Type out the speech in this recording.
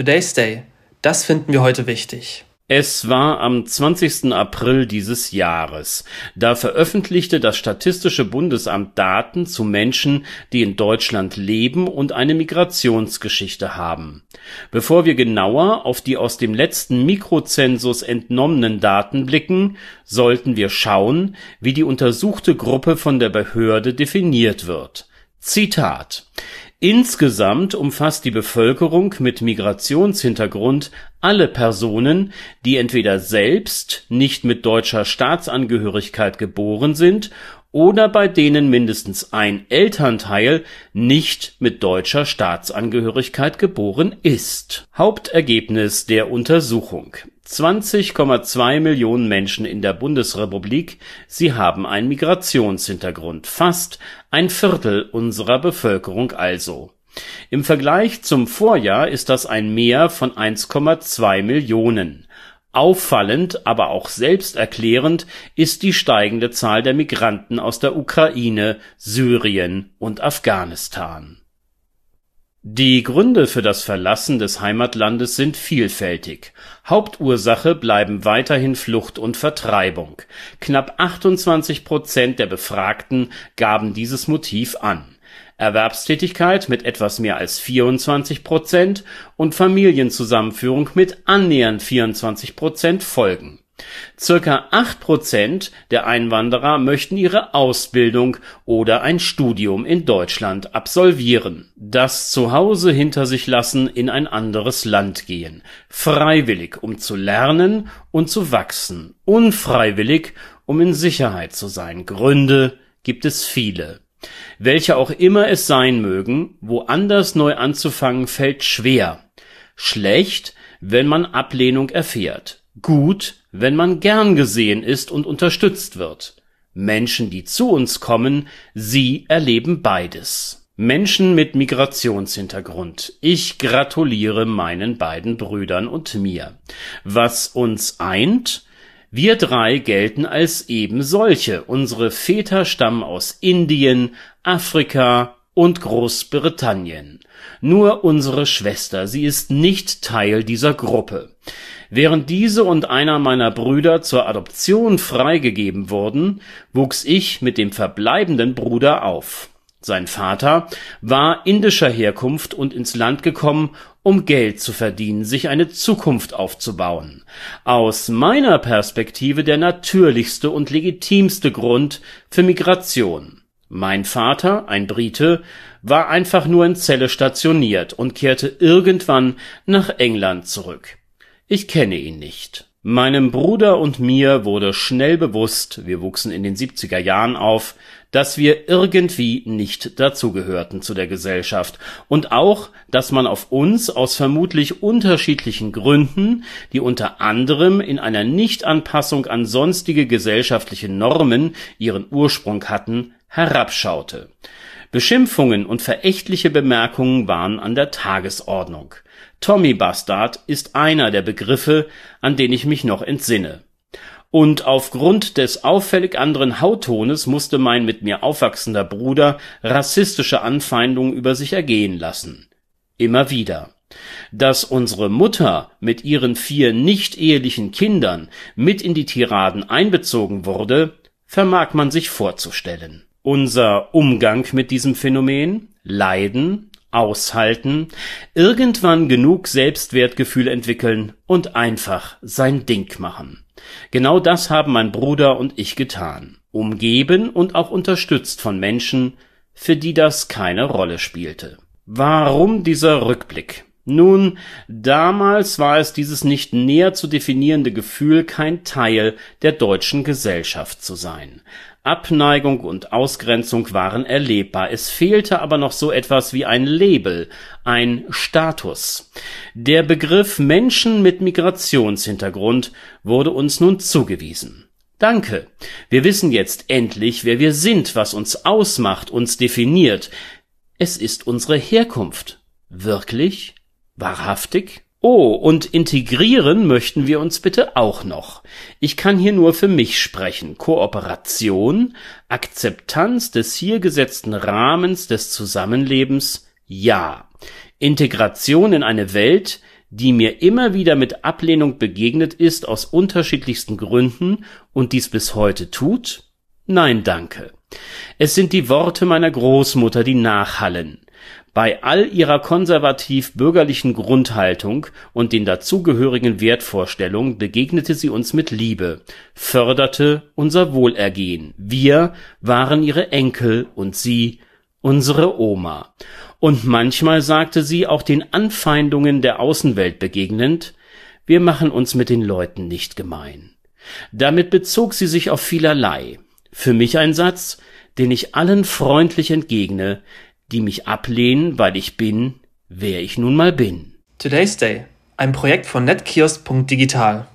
Today's Day. Das finden wir heute wichtig. Es war am 20. April dieses Jahres. Da veröffentlichte das Statistische Bundesamt Daten zu Menschen, die in Deutschland leben und eine Migrationsgeschichte haben. Bevor wir genauer auf die aus dem letzten Mikrozensus entnommenen Daten blicken, sollten wir schauen, wie die untersuchte Gruppe von der Behörde definiert wird. Zitat Insgesamt umfasst die Bevölkerung mit Migrationshintergrund alle Personen, die entweder selbst nicht mit deutscher Staatsangehörigkeit geboren sind oder bei denen mindestens ein Elternteil nicht mit deutscher Staatsangehörigkeit geboren ist. Hauptergebnis der Untersuchung 20,2 Millionen Menschen in der Bundesrepublik, sie haben einen Migrationshintergrund, fast ein Viertel unserer Bevölkerung also. Im Vergleich zum Vorjahr ist das ein Mehr von 1,2 Millionen. Auffallend, aber auch selbsterklärend ist die steigende Zahl der Migranten aus der Ukraine, Syrien und Afghanistan die Gründe für das Verlassen des Heimatlandes sind vielfältig. Hauptursache bleiben weiterhin Flucht und Vertreibung. Knapp 28 Prozent der Befragten gaben dieses Motiv an. Erwerbstätigkeit mit etwas mehr als 24 Prozent und Familienzusammenführung mit annähernd 24 Prozent folgen Circa acht Prozent der Einwanderer möchten ihre Ausbildung oder ein Studium in Deutschland absolvieren, das Zuhause hinter sich lassen, in ein anderes Land gehen, freiwillig, um zu lernen und zu wachsen, unfreiwillig, um in Sicherheit zu sein. Gründe gibt es viele. Welche auch immer es sein mögen, woanders neu anzufangen fällt schwer. Schlecht, wenn man Ablehnung erfährt. Gut, wenn man gern gesehen ist und unterstützt wird. Menschen, die zu uns kommen, sie erleben beides. Menschen mit Migrationshintergrund. Ich gratuliere meinen beiden Brüdern und mir. Was uns eint? Wir drei gelten als eben solche. Unsere Väter stammen aus Indien, Afrika und Großbritannien. Nur unsere Schwester, sie ist nicht Teil dieser Gruppe. Während diese und einer meiner Brüder zur Adoption freigegeben wurden, wuchs ich mit dem verbleibenden Bruder auf. Sein Vater war indischer Herkunft und ins Land gekommen, um Geld zu verdienen, sich eine Zukunft aufzubauen. Aus meiner Perspektive der natürlichste und legitimste Grund für Migration. Mein Vater, ein Brite, war einfach nur in Celle stationiert und kehrte irgendwann nach England zurück. Ich kenne ihn nicht. Meinem Bruder und mir wurde schnell bewusst, wir wuchsen in den 70er Jahren auf, dass wir irgendwie nicht dazugehörten zu der Gesellschaft und auch, dass man auf uns aus vermutlich unterschiedlichen Gründen, die unter anderem in einer Nichtanpassung an sonstige gesellschaftliche Normen ihren Ursprung hatten, herabschaute. Beschimpfungen und verächtliche Bemerkungen waren an der Tagesordnung. Tommy Bastard ist einer der Begriffe, an den ich mich noch entsinne. Und aufgrund des auffällig anderen Hauttones musste mein mit mir aufwachsender Bruder rassistische Anfeindungen über sich ergehen lassen. Immer wieder. Dass unsere Mutter mit ihren vier nicht ehelichen Kindern mit in die Tiraden einbezogen wurde, vermag man sich vorzustellen. Unser Umgang mit diesem Phänomen, Leiden, aushalten, irgendwann genug Selbstwertgefühl entwickeln und einfach sein Ding machen. Genau das haben mein Bruder und ich getan, umgeben und auch unterstützt von Menschen, für die das keine Rolle spielte. Warum dieser Rückblick? Nun, damals war es dieses nicht näher zu definierende Gefühl, kein Teil der deutschen Gesellschaft zu sein. Abneigung und Ausgrenzung waren erlebbar, es fehlte aber noch so etwas wie ein Label, ein Status. Der Begriff Menschen mit Migrationshintergrund wurde uns nun zugewiesen. Danke. Wir wissen jetzt endlich, wer wir sind, was uns ausmacht, uns definiert. Es ist unsere Herkunft. Wirklich? Wahrhaftig? Oh, und integrieren möchten wir uns bitte auch noch. Ich kann hier nur für mich sprechen. Kooperation, Akzeptanz des hier gesetzten Rahmens des Zusammenlebens, ja. Integration in eine Welt, die mir immer wieder mit Ablehnung begegnet ist aus unterschiedlichsten Gründen und dies bis heute tut? Nein, danke. Es sind die Worte meiner Großmutter, die nachhallen. Bei all ihrer konservativ-bürgerlichen Grundhaltung und den dazugehörigen Wertvorstellungen begegnete sie uns mit Liebe, förderte unser Wohlergehen. Wir waren ihre Enkel und sie unsere Oma. Und manchmal sagte sie auch den Anfeindungen der Außenwelt begegnend, wir machen uns mit den Leuten nicht gemein. Damit bezog sie sich auf vielerlei. Für mich ein Satz, den ich allen freundlich entgegne, die mich ablehnen, weil ich bin, wer ich nun mal bin. Today's Day, ein Projekt von netkiosk.digital.